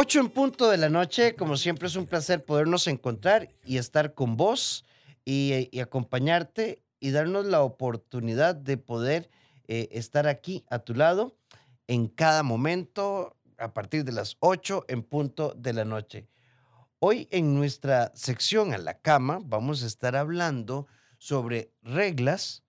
8 en punto de la noche, como siempre es un placer podernos encontrar y estar con vos y, acompañarte y darnos la oportunidad de poder eh, estar aquí a tu lado en cada momento a partir de las 8 en punto de la noche. Hoy en nuestra sección a la cama vamos a estar hablando sobre reglas,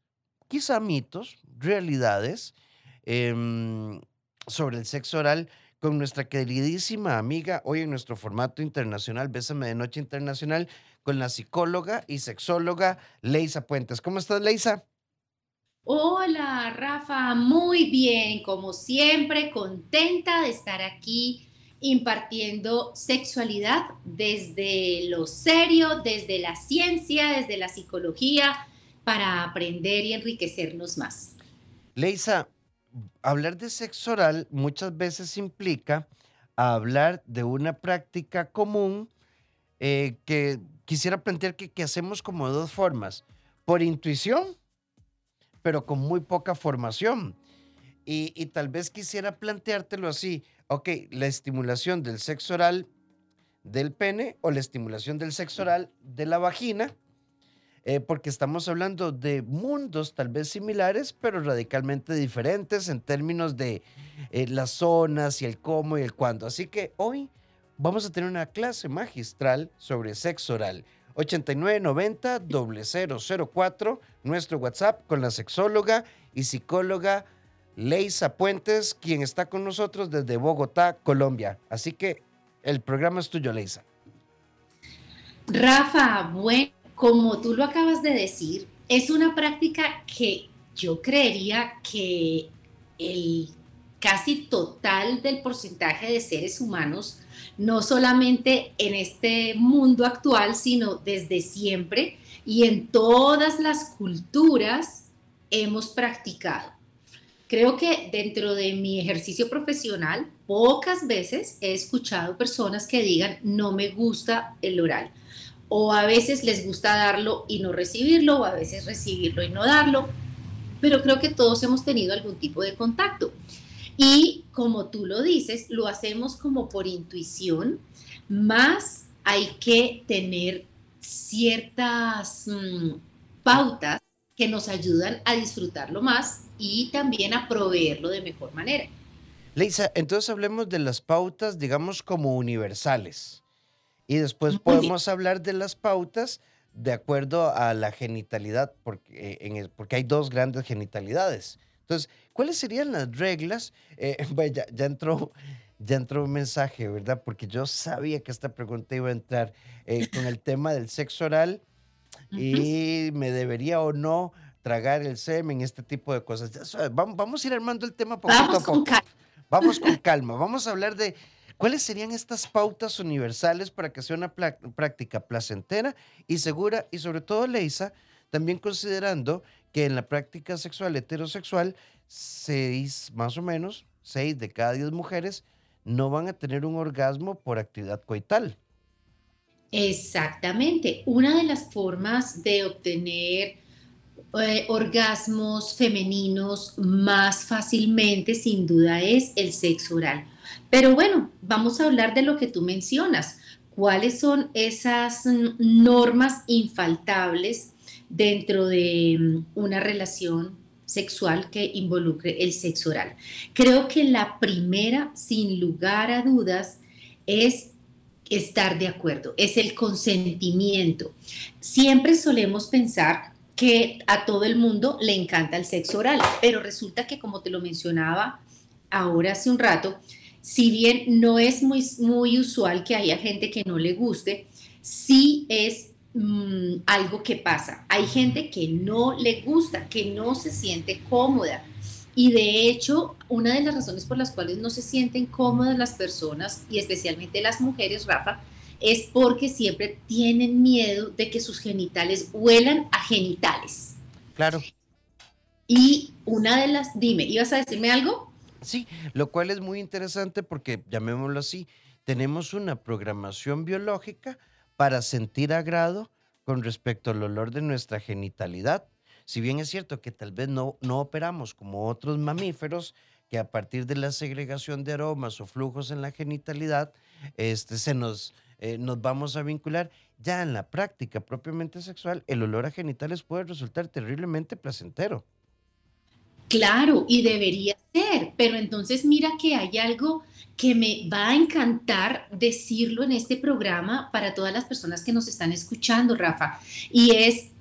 quizá mitos, realidades em, sobre el sexo oral con nuestra queridísima amiga, hoy en nuestro formato internacional, Bésame de Noche Internacional, con la psicóloga y sexóloga Leisa Puentes. ¿Cómo estás, Leisa? Hola, Rafa, muy bien, como siempre, contenta de estar aquí impartiendo sexualidad desde lo serio, desde la ciencia, desde la psicología, para aprender y enriquecernos más. Leisa, hablar de sexo oral muchas veces implica hablar de una práctica común eh, que quisiera plantear que, que hacemos como de dos formas. Por intuición, pero con muy poca formación. Y, y, tal vez quisiera planteártelo así, ok, la estimulación del sexo oral del pene o la estimulación del sexo oral de la vagina eh, porque estamos hablando de mundos tal vez similares, pero radicalmente diferentes en términos de eh, las zonas y el cómo y el cuándo. Así que hoy vamos a tener una clase magistral sobre sexo oral. 8990 0004, nuestro WhatsApp con la sexóloga y psicóloga Leisa Puentes, quien está con nosotros desde Bogotá, Colombia. Así que el programa es tuyo, Leisa. Rafa, bueno como tú lo acabas de decir, es una práctica que yo creería que el casi total del porcentaje de seres humanos, no solamente en este mundo actual, sino desde siempre y en todas las culturas hemos practicado. Creo que dentro de mi ejercicio profesional, pocas veces he escuchado personas que digan, no me gusta el oral o a veces les gusta darlo y no recibirlo, o a veces recibirlo y no darlo, pero creo que todos hemos tenido algún tipo de contacto. Y como tú lo dices, lo hacemos como por intuición, más hay que tener ciertas mm, pautas que nos ayudan a disfrutarlo más y también a proveerlo de mejor manera. Leisa, entonces hablemos de las pautas, digamos, como universales. Y después podemos hablar de las pautas de acuerdo a la genitalidad, porque, en porque hay dos grandes genitalidades. Entonces, ¿cuáles serían las reglas? Eh, ya, ya, entró, ya entró un mensaje, ¿verdad? Porque yo sabía que esta pregunta iba a entrar eh, con el tema del sexo oral y me debería o no tragar el semen, este tipo de cosas. vamos, vamos a ir armando el tema poco a poco. Vamos con calma. Vamos a hablar de ¿Cuáles serían estas pautas universales para que sea una práctica placentera y segura y sobre todo, Leisa, también considerando que en la práctica sexual heterosexual, seis, más o menos, seis de cada diez mujeres no van a tener un orgasmo por actividad coital? Exactamente. Una de las formas de obtener eh, orgasmos femeninos más fácilmente, sin duda, es el sexo oral. Pero bueno, vamos a hablar de lo que tú mencionas. ¿Cuáles son esas normas infaltables dentro de mm, una relación sexual que involucre el sexo oral? Creo que la primera, sin lugar a dudas, es estar de acuerdo, es el consentimiento. Siempre solemos pensar que a todo el mundo le encanta el sexo oral, pero resulta que como te lo mencionaba ahora hace un rato, si bien no es muy, muy usual que haya gente que no le guste, sí es mm, algo que pasa. Hay gente que no le gusta, que no se siente cómoda. Y de hecho, una de las razones por las cuales no se sienten cómodas las personas, y especialmente las mujeres, Rafa, es porque siempre tienen miedo de que sus genitales huelan a genitales. Claro. Y una de las, dime, ¿ibas a decirme algo? Sí, lo cual es muy interesante porque, llamémoslo así, tenemos una programación biológica para sentir agrado con respecto al olor de nuestra genitalidad. Si bien es cierto que tal vez no, no operamos como otros mamíferos que a partir de la segregación de aromas o flujos en la genitalidad, este, se nos, eh, nos vamos a vincular. Ya en la práctica propiamente sexual, el olor a genitales puede resultar terriblemente placentero. Claro, y debería ser, pero entonces mira que hay algo que me va a encantar decirlo en este programa para todas las personas que nos están escuchando, Rafa, y es,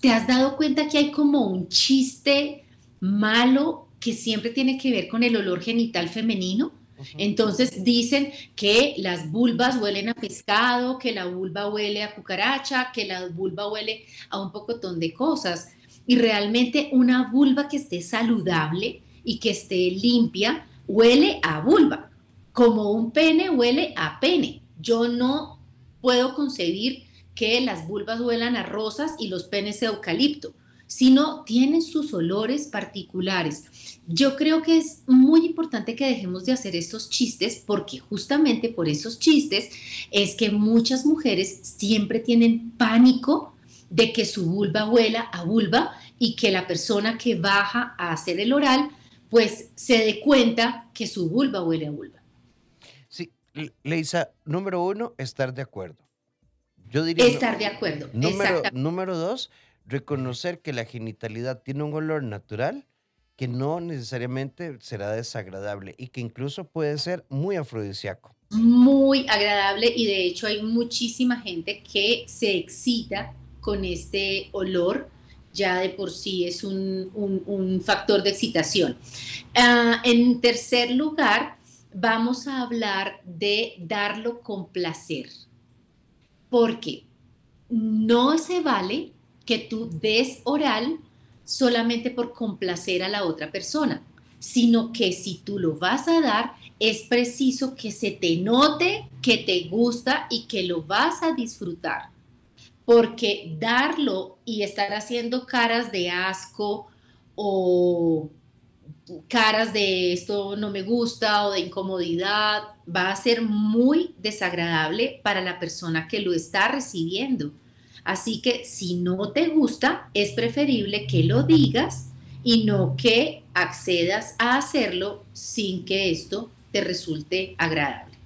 ¿te has dado cuenta que hay como un chiste malo que siempre tiene que ver con el olor genital femenino? Entonces dicen que las vulvas huelen a pescado, que la vulva huele a cucaracha, que la vulva huele a un pocotón de cosas. Y realmente una vulva que esté saludable y que esté limpia huele a vulva, como un pene huele a pene. Yo no puedo concebir que las vulvas huelan a rosas y los penes a eucalipto, sino tienen sus olores particulares. Yo creo que es muy importante que dejemos de hacer estos chistes porque justamente por esos chistes es que muchas mujeres siempre tienen pánico de que su vulva huela a vulva y que la persona que baja a hacer el oral pues se dé cuenta que su vulva huele a vulva. Sí, Leisa, número uno, estar de acuerdo. Yo diría... Estar de acuerdo. Número, número dos, reconocer que la genitalidad tiene un olor natural que no necesariamente será desagradable y que incluso puede ser muy afrodisíaco. Muy agradable y de hecho hay muchísima gente que se excita con este olor, ya de por sí es un, factor de excitación. Ah, en tercer lugar, vamos a hablar de darlo con placer, porque no se vale que tú des oral solamente por complacer a la otra persona, sino que si tú lo vas a dar, es preciso que se te note que te gusta y que lo vas a disfrutar. Porque darlo y estar haciendo caras de asco o caras de esto no me gusta o de incomodidad va a ser muy desagradable para la persona que lo está recibiendo. Así que si no te gusta, es preferible que lo digas y no que accedas a hacerlo sin que esto te resulte agradable.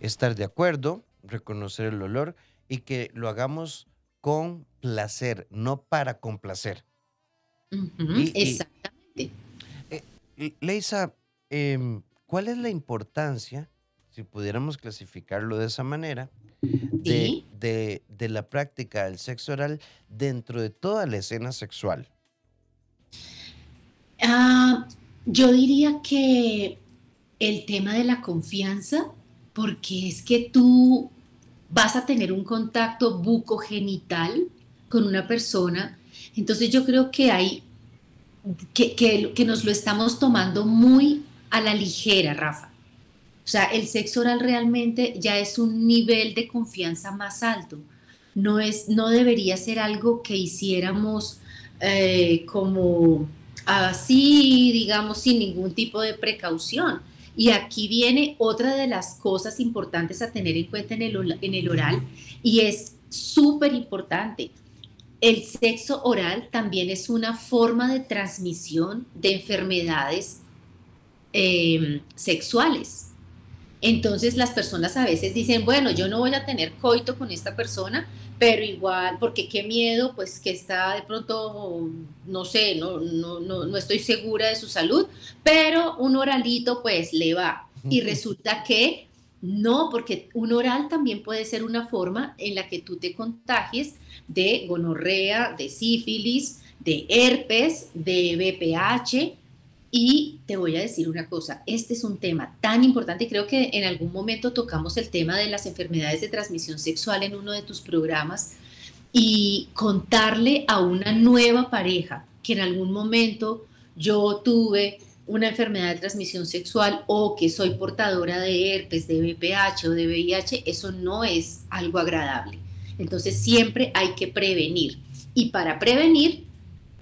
Estar de acuerdo, reconocer el olor y que lo hagamos con placer, no para complacer. exactamente. Eh, Leisa, em, ¿cuál es la importancia, si pudiéramos clasificarlo de esa manera, de, la práctica del sexo oral dentro de toda la escena sexual? Ah, yo diría que el tema de la confianza, porque es que tú vas a tener un contacto bucogenital con una persona, entonces yo creo que hay que, que nos lo estamos tomando muy a la ligera, Rafa. O sea, el sexo oral realmente ya es un nivel de confianza más alto. No, es, no debería ser algo que hiciéramos eh, como así, digamos, sin ningún tipo de precaución. Y aquí viene otra de las cosas importantes a tener en cuenta en el, en el oral y es súper importante. El sexo oral también es una forma de transmisión de enfermedades eh, sexuales. Entonces las personas a veces dicen, bueno, yo no voy a tener coito con esta persona, pero igual, porque qué miedo, pues que está de pronto, no sé, no, no, no, estoy segura de su salud, pero un oralito pues le va. Y resulta que no, porque un oral también puede ser una forma en la que tú te contagies de gonorrea, de sífilis, de herpes, de BPH, y te voy a decir una cosa, este es un tema tan importante, creo que en algún momento tocamos el tema de las enfermedades de transmisión sexual en uno de tus programas y contarle a una nueva pareja que en algún momento yo tuve una enfermedad de transmisión sexual o que soy portadora de herpes, de VPH o de VIH, eso no es algo agradable. Entonces siempre hay que prevenir. Y para prevenir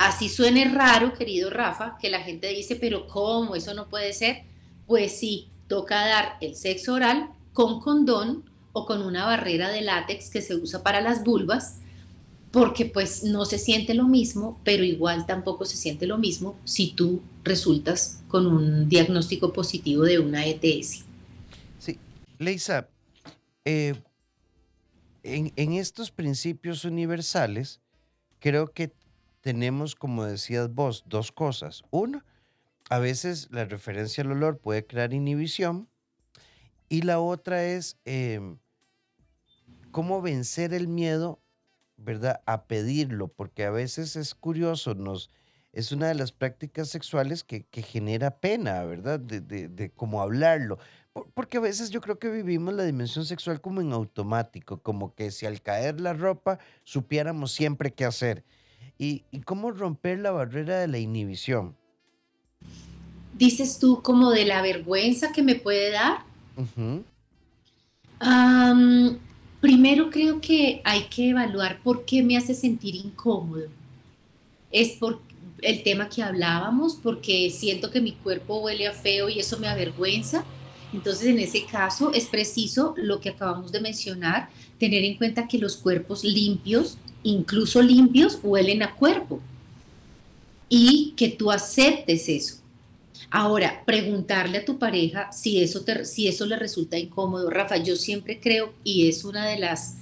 Así suene raro, querido Rafa, que la gente dice, pero ¿cómo? Eso no puede ser. Pues sí, toca dar el sexo oral con condón o con una barrera de látex que se usa para las vulvas, porque pues no se siente lo mismo, pero igual tampoco se siente lo mismo si tú resultas con un diagnóstico positivo de una ETS. Sí, Leisa, eh, en, en estos principios universales, creo que tenemos, como decías vos, dos cosas. Uno, a veces la referencia al olor puede crear inhibición. Y la otra es em, cómo vencer el miedo, ¿verdad? A pedirlo, porque a veces es curioso, nos, es una de las prácticas sexuales que, que genera pena, ¿verdad? De, de, de cómo hablarlo. Porque a veces yo creo que vivimos la dimensión sexual como en automático, como que si al caer la ropa supiéramos siempre qué hacer. ¿Y, y cómo romper la barrera de la inhibición? Dices tú como de la vergüenza que me puede dar. Primero creo que hay que evaluar por qué me hace sentir incómodo. Es por el tema que hablábamos, porque siento que mi cuerpo huele a feo y eso me avergüenza. Entonces, en ese caso, es preciso lo que acabamos de mencionar, tener en cuenta que los cuerpos limpios, incluso limpios, huelen a cuerpo y que tú aceptes eso. Ahora, preguntarle a tu pareja si eso, si eso le resulta incómodo. Rafa, yo siempre creo, y es una de las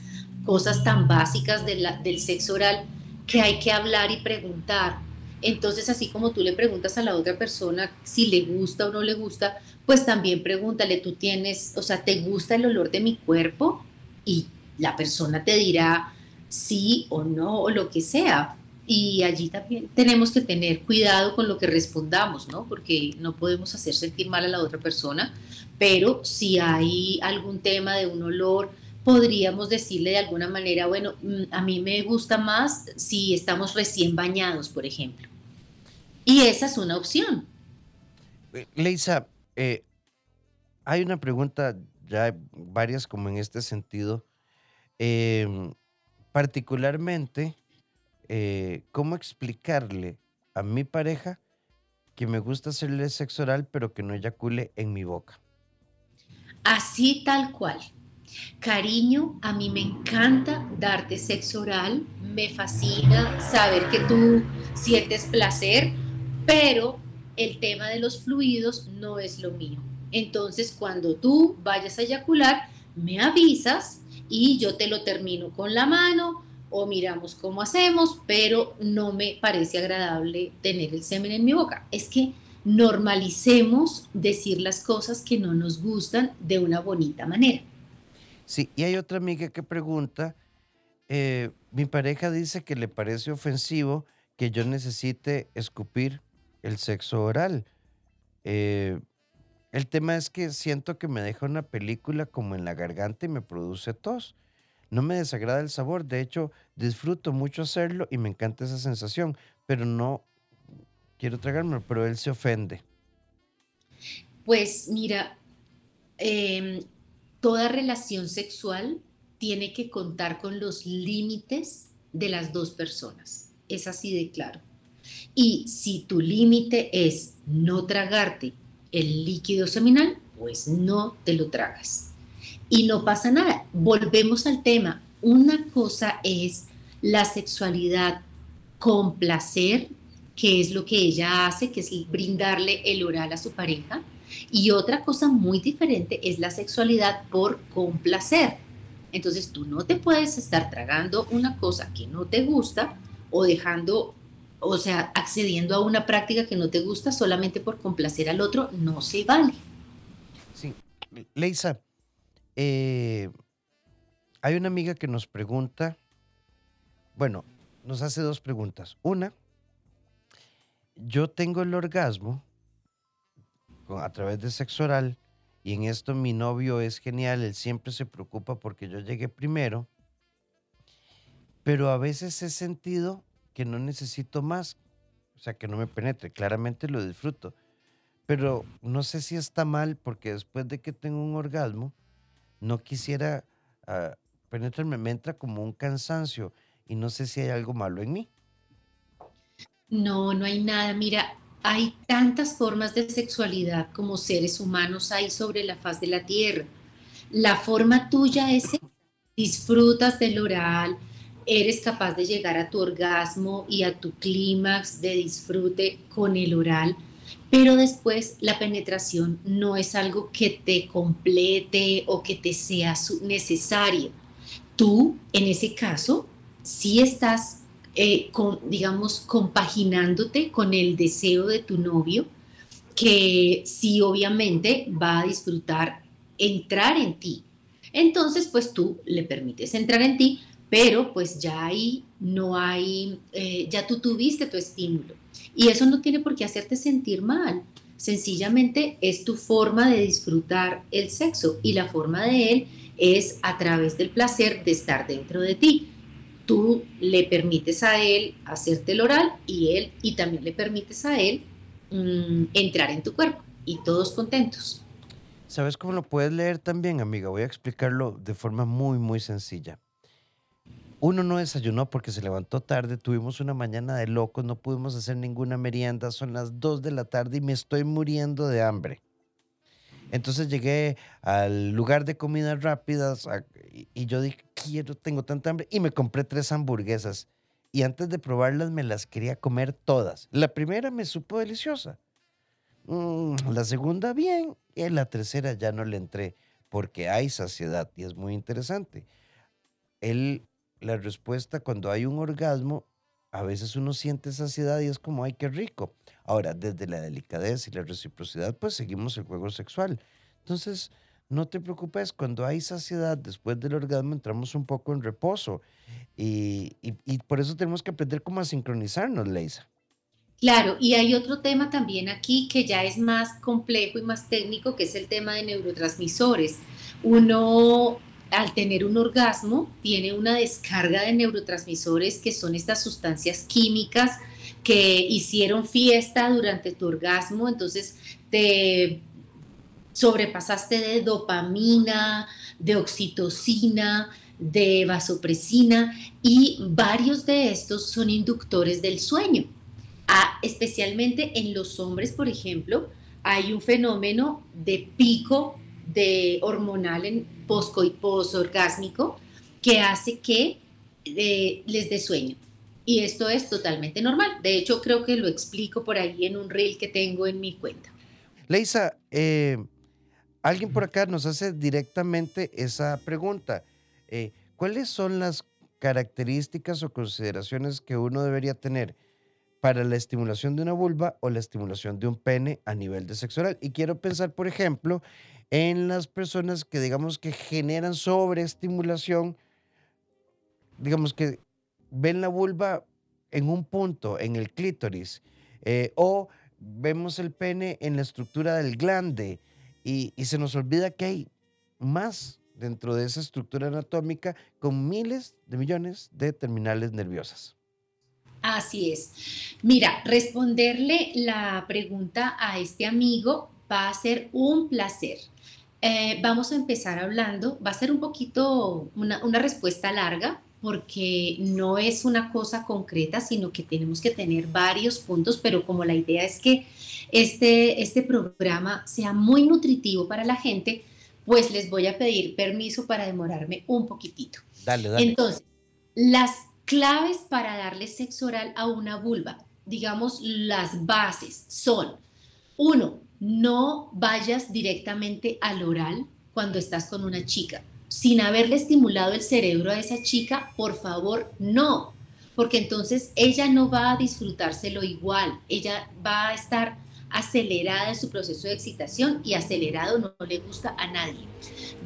cosas tan básicas de del sexo oral, que hay que hablar y preguntar. Entonces, así como tú le preguntas a la otra persona si le gusta o no le gusta, pues también pregúntale, tú tienes, o sea, ¿te gusta el olor de mi cuerpo? Y la persona te dirá sí o no, o lo que sea. Y allí también tenemos que tener cuidado con lo que respondamos, ¿no? Porque no podemos hacer sentir mal a la otra persona, pero si hay algún tema de un olor, podríamos decirle de alguna manera, bueno, mm, a mí me gusta más si estamos recién bañados, por ejemplo. Y esa es una opción. Eh, Leisa, eh, hay una pregunta, ya varias como en este sentido. em, particularmente, eh, ¿cómo explicarle a mi pareja que me gusta hacerle sexo oral, pero que no eyacule en mi boca? Así tal cual. Cariño, a mí me encanta darte sexo oral, me fascina saber que tú sientes placer, pero el tema de los fluidos no es lo mío. Entonces, cuando tú vayas a eyacular, me avisas y yo te lo termino con la mano o miramos cómo hacemos, pero no me parece agradable tener el semen en mi boca. Es que normalicemos decir las cosas que no nos gustan de una bonita manera. Sí, y hay otra amiga que pregunta, eh, mi pareja dice que le parece ofensivo que yo necesite escupir el sexo oral. Eh, el tema es que siento que me deja una película como en la garganta y me produce tos. No me desagrada el sabor, de hecho disfruto mucho hacerlo y me encanta esa sensación, pero no quiero tragármelo, pero él se ofende. Pues mira, eh, toda relación sexual tiene que contar con los límites de las dos personas. Es así de claro. Y si tu límite es no tragarte el líquido seminal, pues no te lo tragas. Y no pasa nada. Volvemos al tema. Una cosa es la sexualidad con placer, que es lo que ella hace, que es brindarle el oral a su pareja. Y otra cosa muy diferente es la sexualidad por complacer. Entonces tú no te puedes estar tragando una cosa que no te gusta o dejando, o sea, accediendo a una práctica que no te gusta solamente por complacer al otro, no se vale. Sí, Leisa, eh, hay una amiga que nos pregunta, bueno, nos hace dos preguntas. Una, yo tengo el orgasmo a través de sexo oral y en esto mi novio es genial, él siempre se preocupa porque yo llegué primero, pero a veces he sentido que no necesito más, o sea, que no me penetre, claramente lo disfruto, pero no sé si está mal porque después de que tengo un orgasmo, no quisiera ah, penetrarme, me entra como un cansancio y no sé si hay algo malo en mí. No, no hay nada. Mira, hay tantas formas de sexualidad como seres humanos hay sobre la faz de la tierra. La forma tuya es disfrutas del oral, eres capaz de llegar a tu orgasmo y a tu clímax de disfrute con el oral. pero después la penetración no es algo que te complete o que te sea necesario. Tú, en ese caso, sí estás, eh, digamos, compaginándote con el deseo de tu novio, que sí obviamente va a disfrutar entrar en ti. Entonces, pues tú le permites entrar en ti, pero pues ya ahí no hay, eh, ya tú tuviste tu estímulo. Y eso no tiene por qué hacerte sentir mal. Sencillamente es tu forma de disfrutar el sexo y la forma de él es a través del placer de estar dentro de ti. Tú le permites a él hacerte el oral y él y también le permites a él mm, entrar en tu cuerpo y todos contentos. ¿Sabes cómo lo puedes leer también, amiga? Voy a explicarlo de forma muy, muy sencilla. Uno no desayunó porque se levantó tarde, tuvimos una mañana de locos, no pudimos hacer ninguna merienda, son las 2 de la tarde y me estoy muriendo de hambre. Entonces llegué al lugar de comidas rápidas y yo dije, quiero, tengo tanta hambre y me compré tres hamburguesas. Y antes de probarlas me las quería comer todas. La primera me supo deliciosa. Mm, la segunda bien y la tercera ya no le entré porque hay saciedad y es muy interesante. Él la respuesta cuando hay un orgasmo, a veces uno siente saciedad y es como, ay, qué rico. Ahora, desde la delicadeza y la reciprocidad, pues seguimos el juego sexual. Entonces, no te preocupes, cuando hay saciedad después del orgasmo entramos un poco en reposo y, por eso tenemos que aprender cómo a sincronizarnos, Leisa. Claro, y hay otro tema también aquí que ya es más complejo y más técnico, que es el tema de neurotransmisores. Uno al tener un orgasmo, tiene una descarga de neurotransmisores que son estas sustancias químicas que hicieron fiesta durante tu orgasmo, entonces te sobrepasaste de dopamina, de oxitocina, de vasopresina y varios de estos son inductores del sueño. Especialmente en los hombres, por ejemplo, hay un fenómeno de pico de hormonal en posco y posorgásmico que hace que eh, les dé sueño. Y esto es totalmente normal. De hecho, creo que lo explico por ahí en un reel que tengo en mi cuenta. Leisa, eh, alguien por acá nos hace directamente esa pregunta. Eh, ¿Cuáles son las características o consideraciones que uno debería tener para la estimulación de una vulva o la estimulación de un pene a nivel de sexual? Y quiero pensar, por ejemplo, en las personas que digamos que generan sobreestimulación, digamos que ven la vulva en un punto, en el clítoris, eh, o vemos el pene en la estructura del glande y, y se nos olvida que hay más dentro de esa estructura anatómica con miles de millones de terminales nerviosas. Así es. Mira, responderle la pregunta a este amigo va a ser un placer. Eh, vamos a empezar hablando, va a ser un poquito una, una, respuesta larga porque no es una cosa concreta, sino que tenemos que tener varios puntos, pero como la idea es que este, este programa sea muy nutritivo para la gente, pues les voy a pedir permiso para demorarme un poquitito. Dale, dale. Entonces, las claves para darle sexo oral a una vulva, digamos, las bases son, uno, no vayas directamente al oral cuando estás con una chica. Sin haberle estimulado el cerebro a esa chica, por favor, no, porque entonces ella no va a disfrutárselo igual, ella va a estar acelerada en su proceso de excitación y acelerado no, le gusta a nadie.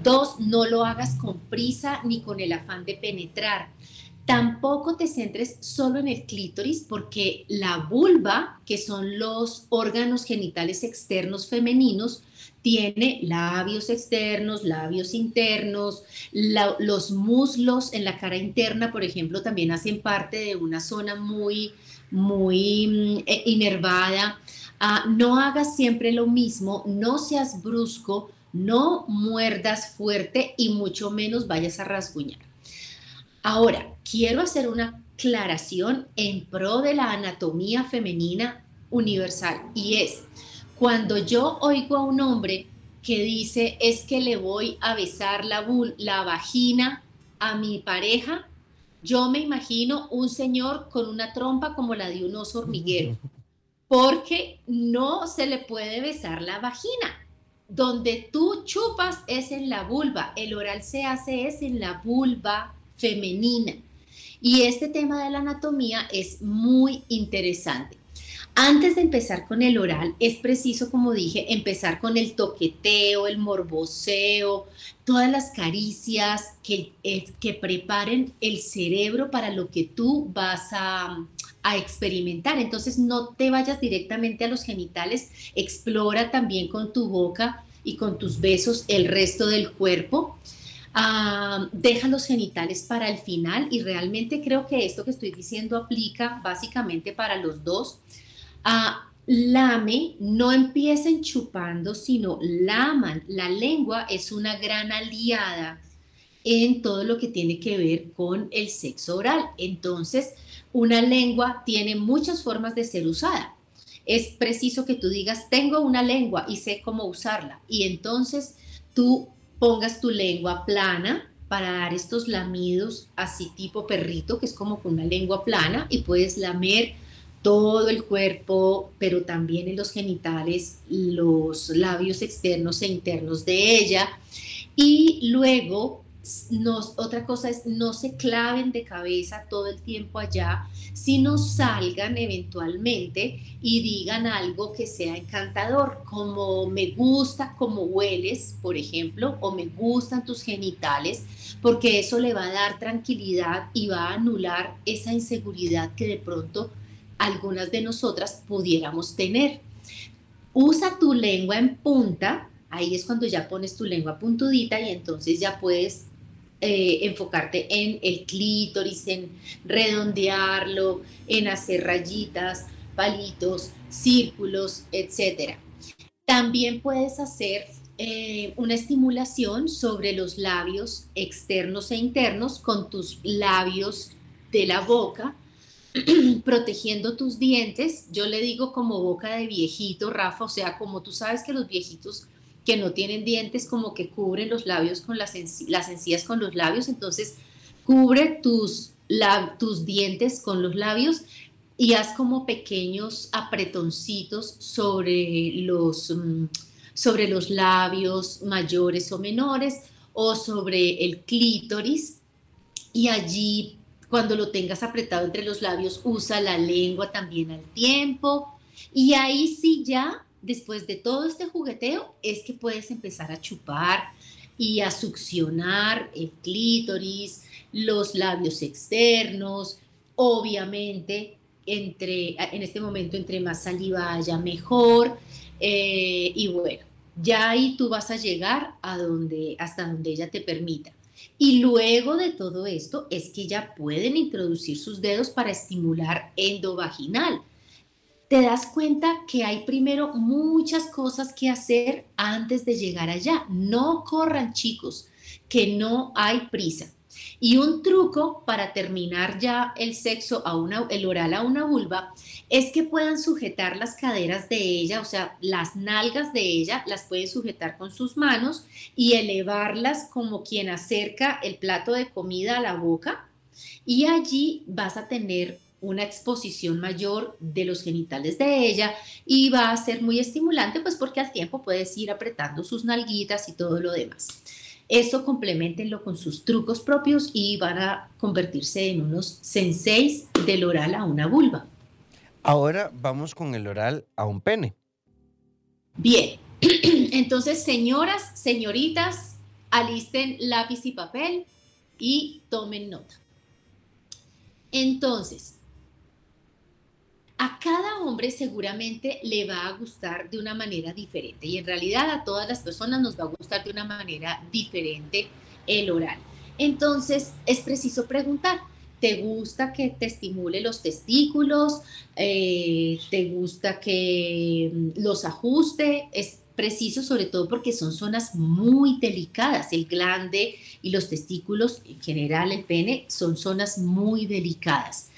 Dos, no lo hagas con prisa ni con el afán de penetrar. Tampoco te centres solo en el clítoris porque la vulva, que son los órganos genitales externos femeninos, tiene labios externos, labios internos, los muslos en la cara interna, por ejemplo, también hacen parte de una zona muy, muy mm, eh, inervada. Ah, no hagas siempre lo mismo, no seas brusco, no muerdas fuerte y mucho menos vayas a rasguñar. Ahora, quiero hacer una aclaración en pro de la anatomía femenina universal y es cuando yo oigo a un hombre que dice es que le voy a besar la, la vagina a mi pareja, yo me imagino un señor con una trompa como la de un oso hormiguero porque no se le puede besar la vagina. Donde tú chupas es en la vulva, el oral se hace es en la vulva femenina. Y este tema de la anatomía es muy interesante. Antes de empezar con el oral, es preciso, como dije, empezar con el toqueteo, el morboseo, todas las caricias que, eh, que preparen el cerebro para lo que tú vas a, a experimentar. Entonces no te vayas directamente a los genitales, explora también con tu boca y con tus besos el resto del cuerpo. Ah, deja los genitales para el final y realmente creo que esto que estoy diciendo aplica básicamente para los dos. Ah, lame, no empiecen chupando, sino laman. La lengua es una gran aliada en todo lo que tiene que ver con el sexo oral. Entonces, una lengua tiene muchas formas de ser usada. Es preciso que tú digas, tengo una lengua y sé cómo usarla. Y entonces tú pongas tu lengua plana para dar estos lamidos así tipo perrito, que es como con una lengua plana y puedes lamer todo el cuerpo, pero también en los genitales, los labios externos e internos de ella. Y luego otra cosa es no se claven de cabeza todo el tiempo allá, sino salgan eventualmente y digan algo que sea encantador, como me gusta como hueles, por ejemplo, o me gustan tus genitales, porque eso le va a dar tranquilidad y va a anular esa inseguridad que de pronto algunas de nosotras pudiéramos tener. Usa tu lengua en punta, ahí es cuando ya pones tu lengua puntudita y entonces ya puedes eh, enfocarte en el clítoris, en redondearlo, en hacer rayitas, palitos, círculos, etc. También puedes hacer eh, una estimulación sobre los labios externos e internos con tus labios de la boca, protegiendo tus dientes. Yo le digo como boca de viejito, Rafa, o sea, como tú sabes que los viejitos que no tienen dientes como que cubren los labios con las, las encías con los labios, entonces cubre tus, tus dientes con los labios y haz como pequeños apretoncitos sobre los, mm, sobre los labios mayores o menores o sobre el clítoris y allí cuando lo tengas apretado entre los labios usa la lengua también al tiempo y ahí sí ya después de todo este jugueteo es que puedes empezar a chupar y a succionar el clítoris, los labios externos, obviamente entre, en este momento entre más saliva haya mejor eh, y bueno, ya ahí tú vas a llegar a donde, hasta donde ella te permita. Y luego de todo esto es que ya pueden introducir sus dedos para estimular endovaginal te das cuenta que hay primero muchas cosas que hacer antes de llegar allá. No corran chicos, que no hay prisa. Y un truco para terminar ya el sexo, a una, el oral a una vulva, es que puedan sujetar las caderas de ella, o sea, las nalgas de ella, las pueden sujetar con sus manos y elevarlas como quien acerca el plato de comida a la boca. Y allí vas a tener una exposición mayor de los genitales de ella y va a ser muy estimulante pues porque al tiempo puedes ir apretando sus nalguitas y todo lo demás. Eso complementenlo con sus trucos propios y van a convertirse en unos senseis del oral a una vulva. Ahora vamos con el oral a un pene. Bien, entonces señoras, señoritas, alisten lápiz y papel y tomen nota. Entonces, a cada hombre seguramente le va a gustar de una manera diferente y en realidad a todas las personas nos va a gustar de una manera diferente el oral. Entonces es preciso preguntar, ¿te gusta que te estimule los testículos? Eh, ¿Te gusta que mm, los ajuste? Preciso sobre todo porque son zonas muy delicadas. El glande y los testículos, en general el pene, son zonas muy delicadas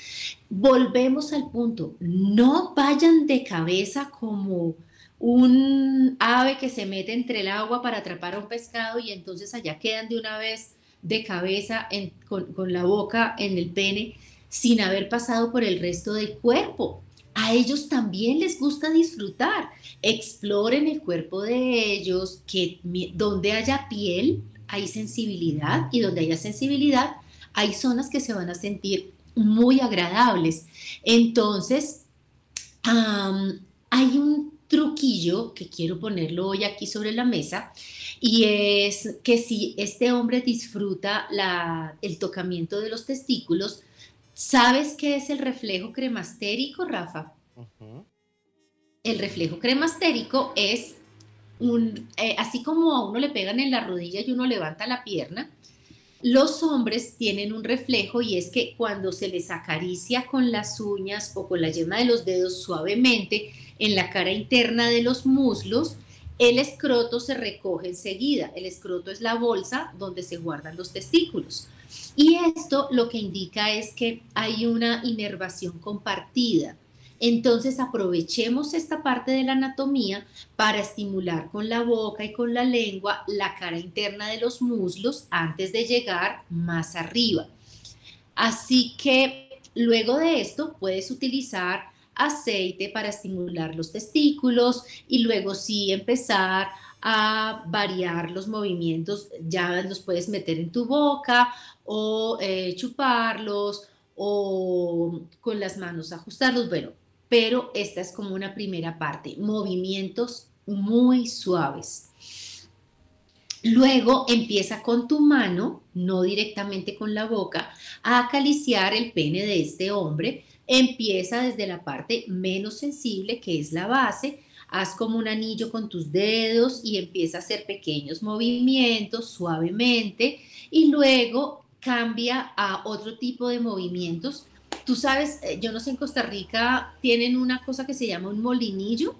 volvemos al punto, no vayan de cabeza como un ave que se mete entre el agua para atrapar a un pescado y entonces allá quedan de una vez de cabeza con, con la boca en el pene sin haber pasado por el resto del cuerpo. A ellos también les gusta disfrutar. Exploren el cuerpo de ellos, que donde haya piel hay sensibilidad y donde haya sensibilidad hay zonas que se van a sentir muy agradables. Entonces, hay un truquillo que quiero ponerlo hoy aquí sobre la mesa y es que si este hombre disfruta el tocamiento de los testículos, ¿sabes qué es el reflejo cremastérico, Rafa? El reflejo cremastérico es un, eh, así como a uno le pegan en la rodilla y uno levanta la pierna, los hombres tienen un reflejo y es que cuando se les acaricia con las uñas o con la yema de los dedos suavemente en la cara interna de los muslos, el escroto se recoge enseguida. El escroto es la bolsa donde se guardan los testículos. Y esto lo que indica es que hay una inervación compartida. Entonces aprovechemos esta parte de la anatomía para estimular con la boca y con la lengua la cara interna de los muslos antes de llegar más arriba. Así que luego de esto puedes utilizar aceite para estimular los testículos y luego sí empezar a variar los movimientos, ya los puedes meter en tu boca o eh, chuparlos o con las manos ajustarlos. Bueno, pero esta es como una primera parte, movimientos muy suaves. Luego empieza con tu mano, no directamente con la boca, a acariciar el pene de este hombre. Empieza desde la parte menos sensible, que es la base. Haz como un anillo con tus dedos y empieza a hacer pequeños movimientos suavemente. Y luego cambia a otro tipo de movimientos Tú sabes, eh, yo no sé, en Costa Rica tienen una cosa que se llama un molinillo.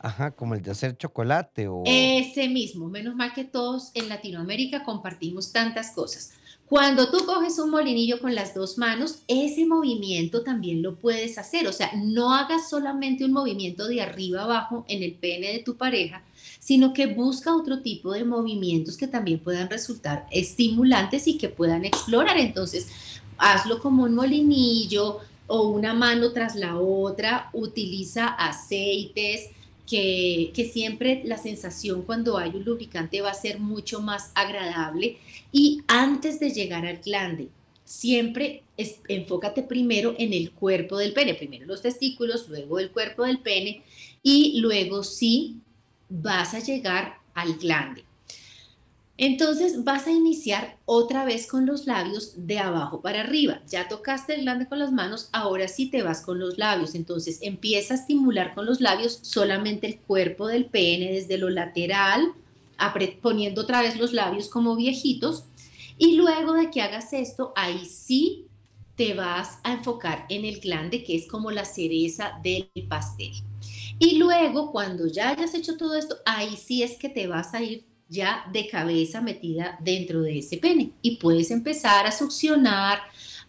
Ajá, como el de hacer chocolate o... Ese mismo, menos mal que todos en Latinoamérica compartimos tantas cosas. Cuando tú coges un molinillo con las dos manos, ese movimiento también lo puedes hacer. O sea, no hagas solamente un movimiento de arriba abajo en el pene de tu pareja, sino que busca otro tipo de movimientos que también puedan resultar estimulantes y que puedan explorar. Entonces, hazlo como un molinillo o una mano tras la otra, utiliza aceites, que, siempre la sensación cuando hay un lubricante va a ser mucho más agradable. Y antes de llegar al glande, siempre enfócate primero en el cuerpo del pene, primero los testículos, luego el cuerpo del pene y luego sí vas a llegar al glande. Entonces vas a iniciar otra vez con los labios de abajo para arriba. Ya tocaste el glande con las manos, ahora sí te vas con los labios. Entonces empieza a estimular con los labios solamente el cuerpo del pene desde lo lateral, poniendo otra vez los labios como viejitos. Y luego de que hagas esto, ahí sí te vas a enfocar en el glande, que es como la cereza del pastel. Y luego, cuando ya hayas hecho todo esto, ahí sí es que te vas a ir ya de cabeza metida dentro de ese pene y puedes empezar a succionar,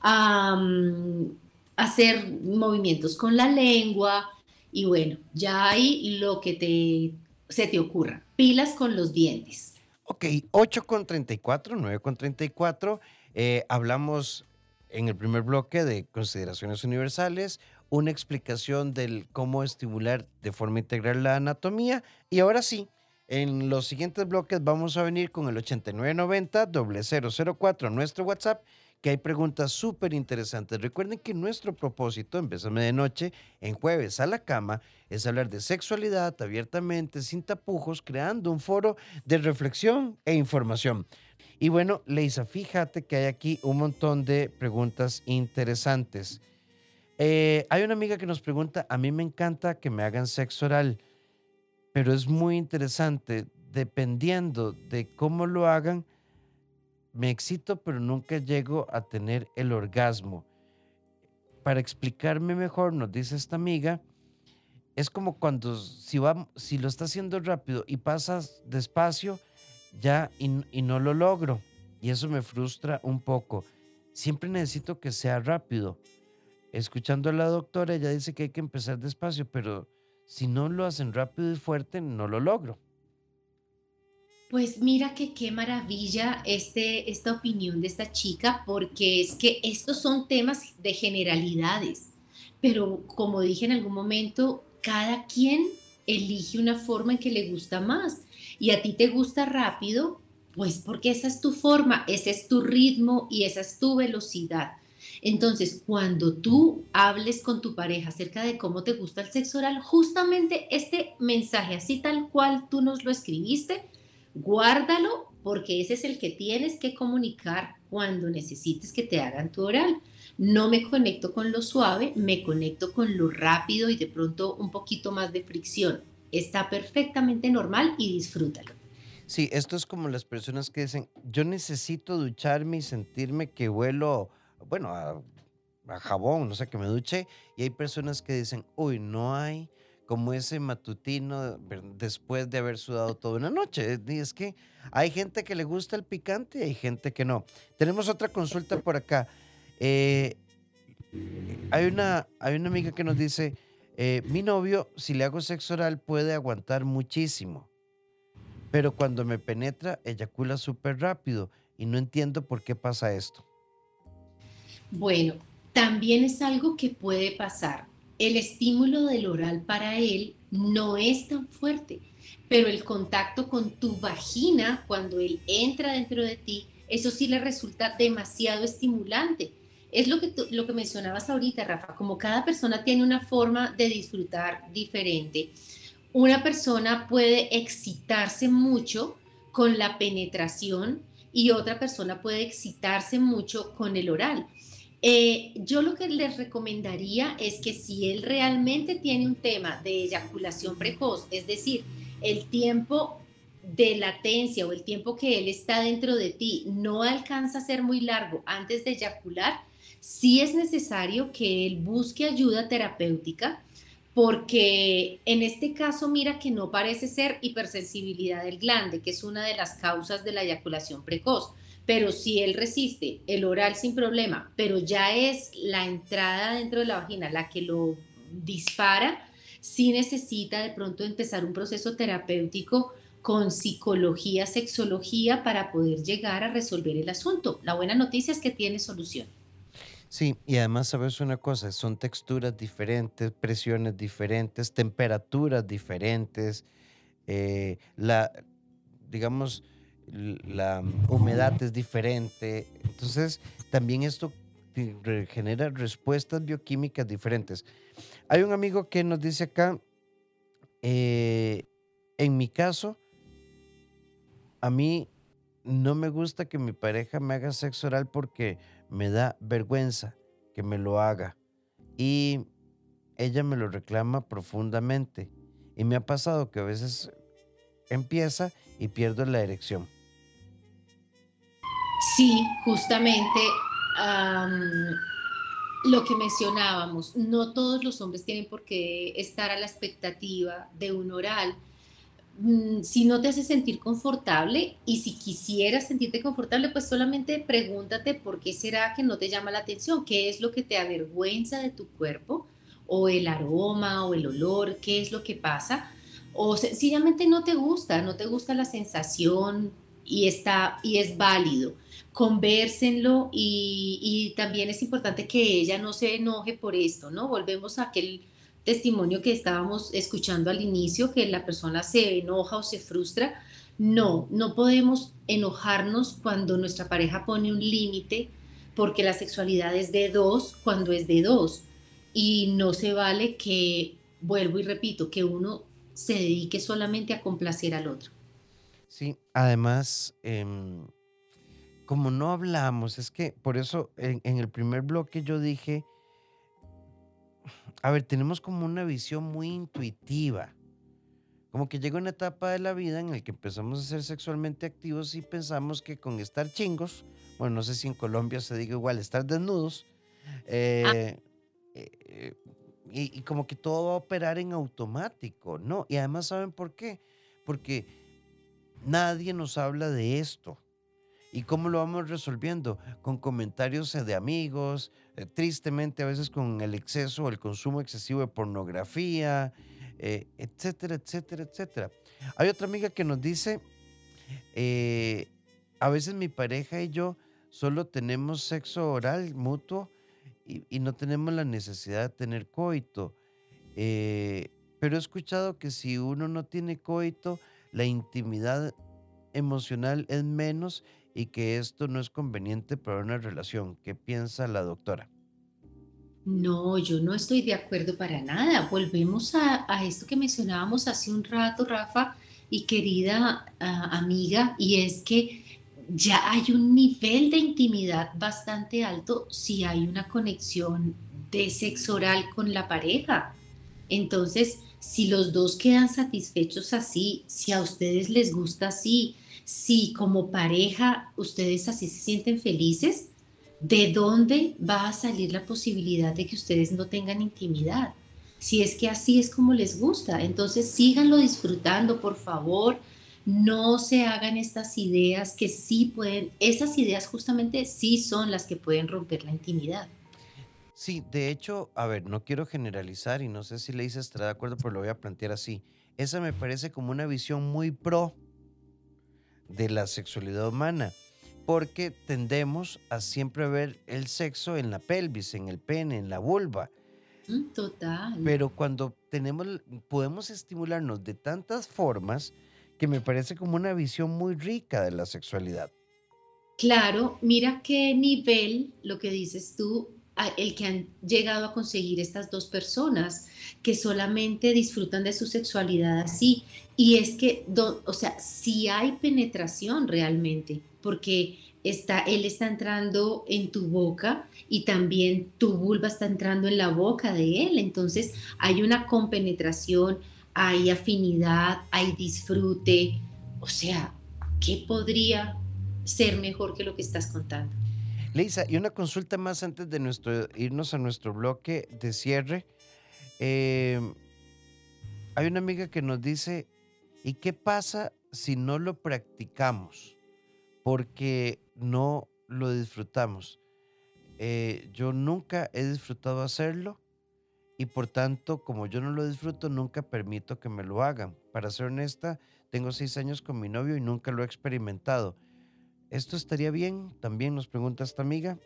a, mm, hacer movimientos con la lengua y bueno, ya hay lo que te, se te ocurra. Pilas con los dientes. Ok, 8 con 34, 9 con 34. Eh, hablamos en el primer bloque de consideraciones universales, una explicación del cómo estimular de forma integral la anatomía y ahora sí, en los siguientes bloques vamos a venir con el 8990-004, nuestro WhatsApp, que hay preguntas súper interesantes. Recuerden que nuestro propósito en de Noche, en jueves a la cama, es hablar de sexualidad abiertamente, sin tapujos, creando un foro de reflexión e información. Y bueno, Leisa, fíjate que hay aquí un montón de preguntas interesantes. Eh, hay una amiga que nos pregunta, a mí me encanta que me hagan sexo oral pero es muy interesante, dependiendo de cómo lo hagan, me excito, pero nunca llego a tener el orgasmo. Para explicarme mejor, nos dice esta amiga, es como cuando si, va, si lo está haciendo rápido y pasas despacio, ya y, y no lo logro. Y eso me frustra un poco. Siempre necesito que sea rápido. Escuchando a la doctora, ella dice que hay que empezar despacio, pero si no lo hacen rápido y fuerte, no lo logro. Pues mira que qué maravilla este, esta opinión de esta chica, porque es que estos son temas de generalidades. pero como dije en algún momento, cada quien elige una forma en que le gusta más. Y a ti te gusta rápido, pues porque esa es tu forma, ese es tu ritmo y esa es tu velocidad. Entonces, cuando tú hables con tu pareja acerca de cómo te gusta el sexo oral, justamente este mensaje, así tal cual tú nos lo escribiste, guárdalo porque ese es el que tienes que comunicar cuando necesites que te hagan tu oral. No me conecto con lo suave, me conecto con lo rápido y de pronto un poquito más de fricción. Está perfectamente normal y disfrútalo. Sí, esto es como las personas que dicen, yo necesito ducharme y sentirme que vuelo bueno, a, jabón, no sé, que me duche. Y hay personas que dicen, uy, no hay como ese matutino después de haber sudado toda una noche. Y es que hay gente que le gusta el picante y hay gente que no. Tenemos otra consulta por acá. Eh, hay, una, hay una amiga que nos dice, eh, mi novio, si le hago sexo oral, puede aguantar muchísimo. Pero cuando me penetra, eyacula súper rápido y no entiendo por qué pasa esto. Bueno, también es algo que puede pasar. El estímulo del oral para él no es tan fuerte, pero el contacto con tu vagina cuando él entra dentro de ti, eso sí le resulta demasiado estimulante. Es lo que, lo que mencionabas ahorita, Rafa, como cada persona tiene una forma de disfrutar diferente. Una persona puede excitarse mucho con la penetración y otra persona puede excitarse mucho con el oral. Eh, yo lo que les recomendaría es que si él realmente tiene un tema de eyaculación precoz, es decir, el tiempo de latencia o el tiempo que él está dentro de ti no alcanza a ser muy largo antes de eyacular, sí es necesario que él busque ayuda terapéutica porque en este caso mira que no parece ser hipersensibilidad del glande, que es una de las causas de la eyaculación precoz pero si él resiste el oral sin problema, pero ya es la entrada dentro de la vagina la que lo dispara, sí necesita de pronto empezar un proceso terapéutico con psicología, sexología para poder llegar a resolver el asunto. La buena noticia es que tiene solución. Sí, y además sabes una cosa, son texturas diferentes, presiones diferentes, temperaturas diferentes, eh, la, digamos, la humedad es diferente. Entonces, también esto genera respuestas bioquímicas diferentes. Hay un amigo que nos dice acá, eh, en mi caso, a mí no me gusta que mi pareja me haga sexo oral porque me da vergüenza que me lo haga. Y ella me lo reclama profundamente. Y me ha pasado que a veces empieza y pierdo la erección. Sí, justamente lo que mencionábamos, no todos los hombres tienen por qué estar a la expectativa de un oral. Mm, si no te hace sentir confortable y si quisieras sentirte confortable, pues solamente pregúntate por qué será que no te llama la atención, qué es lo que te avergüenza de tu cuerpo o el aroma o el olor, qué es lo que pasa o sencillamente no te gusta, no te gusta la sensación y está y es válido conversenlo y, también es importante que ella no se enoje por esto, ¿no? Volvemos a aquel testimonio que estábamos escuchando al inicio, que la persona se enoja o se frustra. No, no podemos enojarnos cuando nuestra pareja pone un límite, porque la sexualidad es de dos cuando es de dos. Y no se vale que, vuelvo y repito, que uno se dedique solamente a complacer al otro. Sí, además, eh, como no hablamos, es que por eso en, el primer bloque yo dije, a ver, tenemos como una visión muy intuitiva. Como que llega una etapa de la vida en la que empezamos a ser sexualmente activos y pensamos que con estar chingos, bueno, no sé si en Colombia se diga igual, estar desnudos, ah. eh, eh, y, y, como que todo va a operar en automático, ¿no? Y además, ¿saben por qué? Porque nadie nos habla de esto. ¿Y cómo lo vamos resolviendo? Con comentarios eh, de amigos, eh, tristemente a veces con el exceso o el consumo excesivo de pornografía, eh, etcétera, etcétera, etcétera. Hay otra amiga que nos dice, a veces mi pareja y yo solo tenemos sexo oral mutuo y, no tenemos la necesidad de tener coito. Pero he escuchado que si uno no tiene coito, la intimidad emocional es menos y que esto no es conveniente para una relación. ¿Qué piensa la doctora? No, yo no estoy de acuerdo para nada. Volvemos a, esto que mencionábamos hace un rato, Rafa y querida ah, amiga, y es que ya hay un nivel de intimidad bastante alto si hay una conexión de sexo oral con la pareja. Entonces, si los dos quedan satisfechos así, si a ustedes les gusta así, si como pareja ustedes así se sienten felices, ¿de dónde va a salir la posibilidad de que ustedes no tengan intimidad? Si es que así es como les gusta, entonces síganlo disfrutando, por favor. No se hagan estas ideas que sí pueden, esas ideas justamente sí son las que pueden romper la intimidad. Sí, de hecho, a ver, no quiero generalizar y no sé si le dice estará de acuerdo, pero lo voy a plantear así. Esa me parece como una visión muy pro de la sexualidad humana, porque tendemos a siempre ver el sexo en la pelvis, en el pene, en la vulva. Mm, total. Pero cuando tenemos, podemos estimularnos de tantas formas que me parece como una visión muy rica de la sexualidad. Claro, mira qué nivel, lo que dices tú, el que han llegado a conseguir estas dos personas que solamente disfrutan de su sexualidad así. Y es que, o sea, si hay penetración realmente, porque está, él está entrando en tu boca y también tu vulva está entrando en la boca de él. Entonces hay una compenetración, hay afinidad, hay disfrute. O sea, ¿qué podría ser mejor que lo que estás contando? Leisa, y una consulta más antes de nuestro, irnos a nuestro bloque de cierre. Em, hay una amiga que nos dice, ¿y qué pasa si no lo practicamos? Porque no lo disfrutamos. Eh, yo nunca he disfrutado hacerlo y por tanto, como yo no lo disfruto, nunca permito que me lo hagan. Para ser honesta, tengo seis años con mi novio y nunca lo he experimentado. ¿Esto estaría bien? También nos pregunta esta amiga.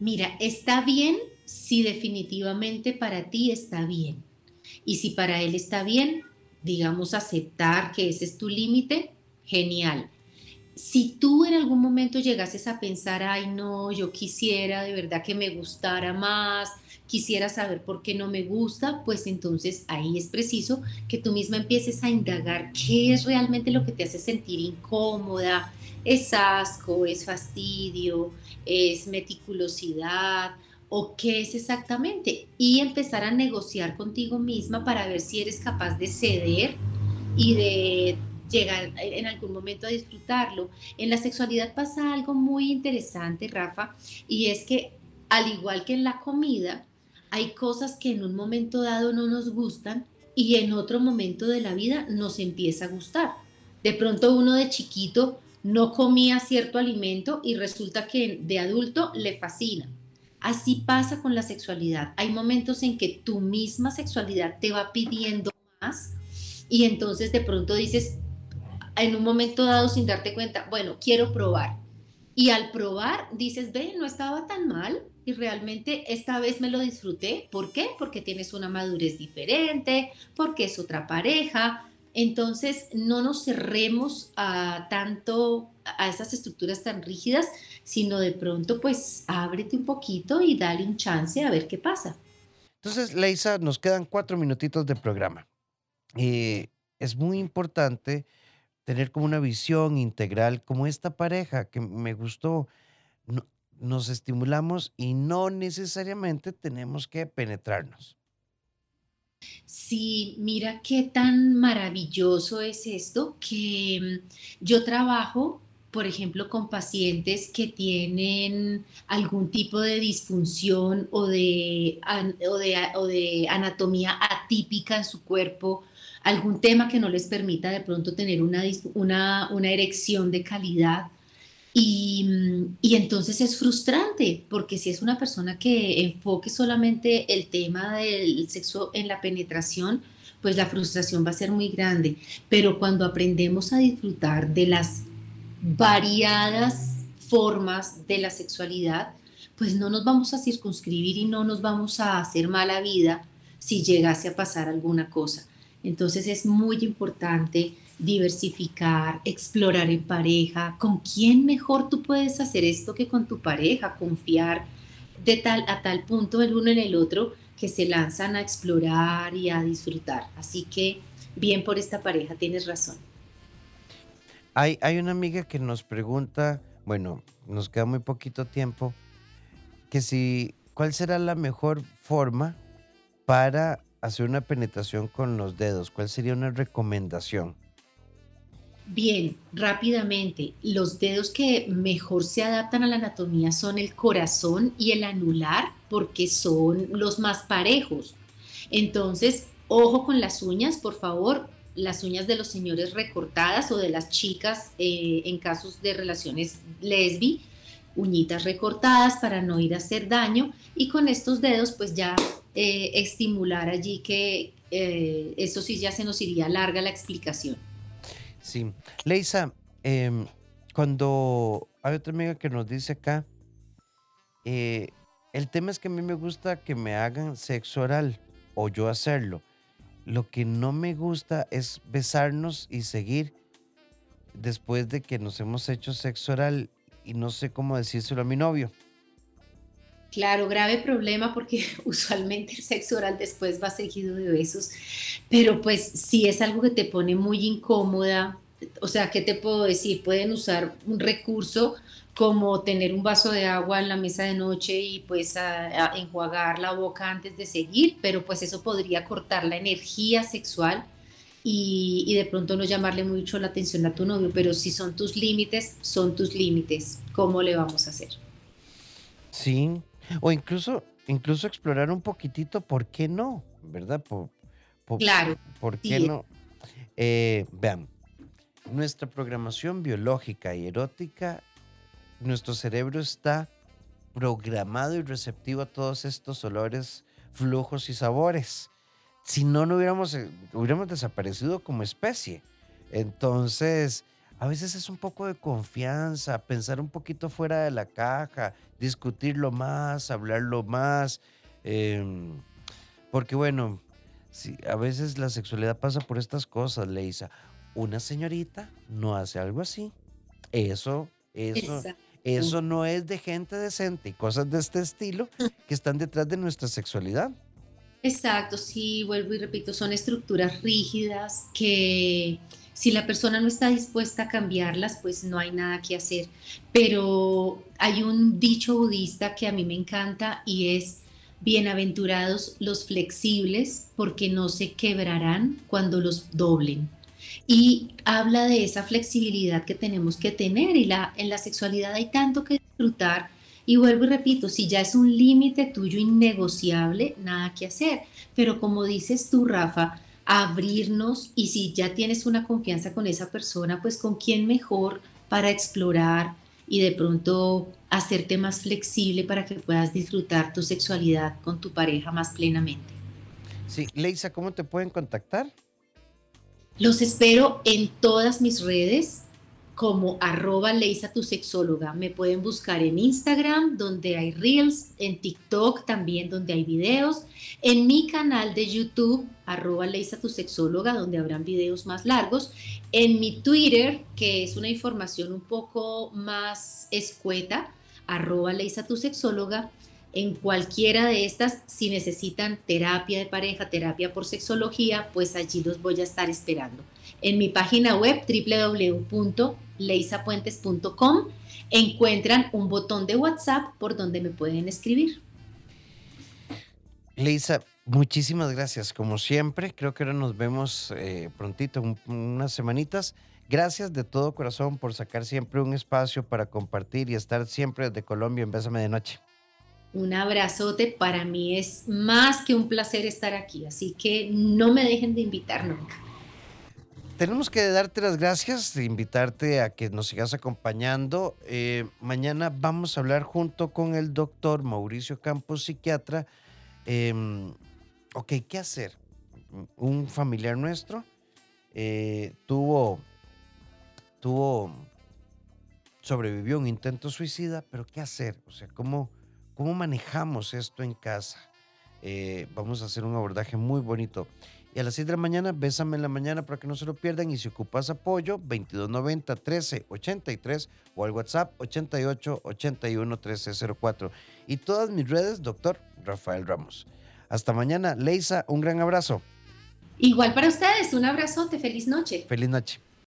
Mira, está bien si definitivamente para ti está bien. Y si para él está bien, digamos, aceptar que ese es tu límite, genial. Si tú en algún momento llegases a pensar, ay no, yo quisiera de verdad que me gustara más, quisiera saber por qué no me gusta, pues entonces ahí es preciso que tú misma empieces a indagar qué es realmente lo que te hace sentir incómoda, es asco, es fastidio, es meticulosidad o qué es exactamente. Y empezar a negociar contigo misma para ver si eres capaz de ceder y de llegar en algún momento a disfrutarlo. En la sexualidad pasa algo muy interesante, Rafa, y es que al igual que en la comida, hay cosas que en un momento dado no nos gustan y en otro momento de la vida nos empieza a gustar. De pronto uno de chiquito no comía cierto alimento y resulta que de adulto le fascina. Así pasa con la sexualidad. Hay momentos en que tu misma sexualidad te va pidiendo más y entonces de pronto dices, en un momento dado sin darte cuenta, bueno, quiero probar. Y al probar dices, ve, no estaba tan mal y realmente esta vez me lo disfruté. ¿Por qué? Porque tienes una madurez diferente, porque es otra pareja, entonces, no nos cerremos a tanto a esas estructuras tan rígidas, sino de pronto, pues, ábrete un poquito y dale un chance a ver qué pasa. Entonces, Leisa, nos quedan cuatro minutitos de programa. Eh, es muy importante tener como una visión integral, como esta pareja que me gustó. nos estimulamos y no necesariamente tenemos que penetrarnos. Sí, mira qué tan maravilloso es esto que mm, yo trabajo, por ejemplo, con pacientes que tienen algún tipo de disfunción o de, o de, anatomía atípica en su cuerpo, algún tema que no les permita de pronto tener una, una, una erección de calidad y, entonces es frustrante, porque si es una persona que enfoque solamente el tema del sexo en la penetración, pues la frustración va a ser muy grande. Pero cuando aprendemos a disfrutar de las variadas formas de la sexualidad, pues no nos vamos a circunscribir y no nos vamos a hacer mala vida si llegase a pasar alguna cosa. Entonces es muy importante diversificar, explorar en pareja, con quién mejor tú puedes hacer esto que con tu pareja, confiar de tal a tal punto el uno en el otro que se lanzan a explorar y a disfrutar. Así que bien por esta pareja, tienes razón. Hay, hay una amiga que nos pregunta, bueno, nos queda muy poquito tiempo, que si, ¿cuál será la mejor forma para hacer una penetración con los dedos? ¿Cuál sería una recomendación? Bien, rápidamente, los dedos que mejor se adaptan a la anatomía son el corazón y el anular porque son los más parejos. Entonces, ojo con las uñas, por favor, las uñas de los señores recortadas o de las chicas eh, en casos de relaciones lesbi, uñitas recortadas para no ir a hacer daño y con estos dedos pues ya eh, estimular allí que eh, eso sí ya se nos iría larga la explicación. Sí. Leisa, em, cuando hay otra amiga que nos dice acá, eh, el tema es que a mí me gusta que me hagan sexo oral o yo hacerlo. Lo que no me gusta es besarnos y seguir después de que nos hemos hecho sexo oral y no sé cómo decírselo a mi novio. Claro, grave problema porque usualmente el sexo oral después va seguido de besos, pero pues si es algo que te pone muy incómoda, o sea, ¿qué te puedo decir? Pueden usar un recurso como tener un vaso de agua en la mesa de noche y pues enjuagar la boca antes de seguir, pero pues eso podría cortar la energía sexual y, y, de pronto no llamarle mucho la atención a tu novio, pero si son tus límites, son tus límites. ¿Cómo le vamos a hacer? Sí, o incluso, incluso explorar un poquitito, ¿por qué no? ¿Verdad? claro. ¿Por qué no? Eh, vean, nuestra programación biológica y erótica, nuestro cerebro está programado y receptivo a todos estos olores, flujos y sabores. Si no, no hubiéramos, eh, hubiéramos desaparecido como especie. Entonces, a veces es un poco de confianza, pensar un poquito fuera de la caja, discutirlo más, hablarlo más. Em, porque bueno, a veces la sexualidad pasa por estas cosas, Leisa. Una señorita no hace algo así. Eso, eso, eso no es de gente decente y cosas de este estilo que están detrás de nuestra sexualidad. Exacto, sí, vuelvo y repito, son estructuras rígidas que si la persona no está dispuesta a cambiarlas, pues no hay nada que hacer. Pero hay un dicho budista que a mí me encanta y es, bienaventurados los flexibles porque no se quebrarán cuando los doblen. Y habla de esa flexibilidad que tenemos que tener y en la sexualidad hay tanto que disfrutar. Y vuelvo y repito, si ya es un límite tuyo innegociable, nada que hacer. Pero como dices tú, Rafa, abrirnos y si ya tienes una confianza con esa persona, pues con quién mejor para explorar y de pronto hacerte más flexible para que puedas disfrutar tu sexualidad con tu pareja más plenamente. Sí, Leisa, ¿cómo te pueden contactar? Los espero en todas mis redes como arroba Leisa tu sexóloga. Me pueden buscar en Instagram, donde hay reels, en TikTok también, donde hay videos, en mi canal de YouTube, arroba Leisa tu sexóloga, donde habrán videos más largos, en mi Twitter, que es una información un poco más escueta, arroba Leisa tu sexóloga, en cualquiera de estas, si necesitan terapia de pareja, terapia por sexología, pues allí los voy a estar esperando. En mi página web www.leisapuentes.com encuentran un botón de WhatsApp por donde me pueden escribir. Leisa, muchísimas gracias. Como siempre, creo que ahora nos vemos eh, prontito, unas semanitas. Gracias de todo corazón por sacar siempre un espacio para compartir y estar siempre desde Colombia en Bésame de Noche un abrazote. Para mí es más que un placer estar aquí, así que no me dejen de invitar nunca. Tenemos que darte las gracias, invitarte a que nos sigas acompañando. Eh, mañana vamos a hablar junto con el doctor Mauricio Campos, psiquiatra. Em, ok, ¿qué hacer? Un familiar nuestro eh, tuvo, tuvo, sobrevivió a un intento suicida, pero ¿qué hacer? O sea, ¿cómo, ¿Cómo manejamos esto en casa? Eh, vamos a hacer un abordaje muy bonito. Y a las 6 de la mañana, bésame en la mañana para que no se lo pierdan. Y si ocupas apoyo, 2290 1383 o al WhatsApp 88 81 1304. Y todas mis redes, doctor Rafael Ramos. Hasta mañana, Leisa, un gran abrazo. Igual para ustedes, un abrazote, feliz noche. Feliz noche.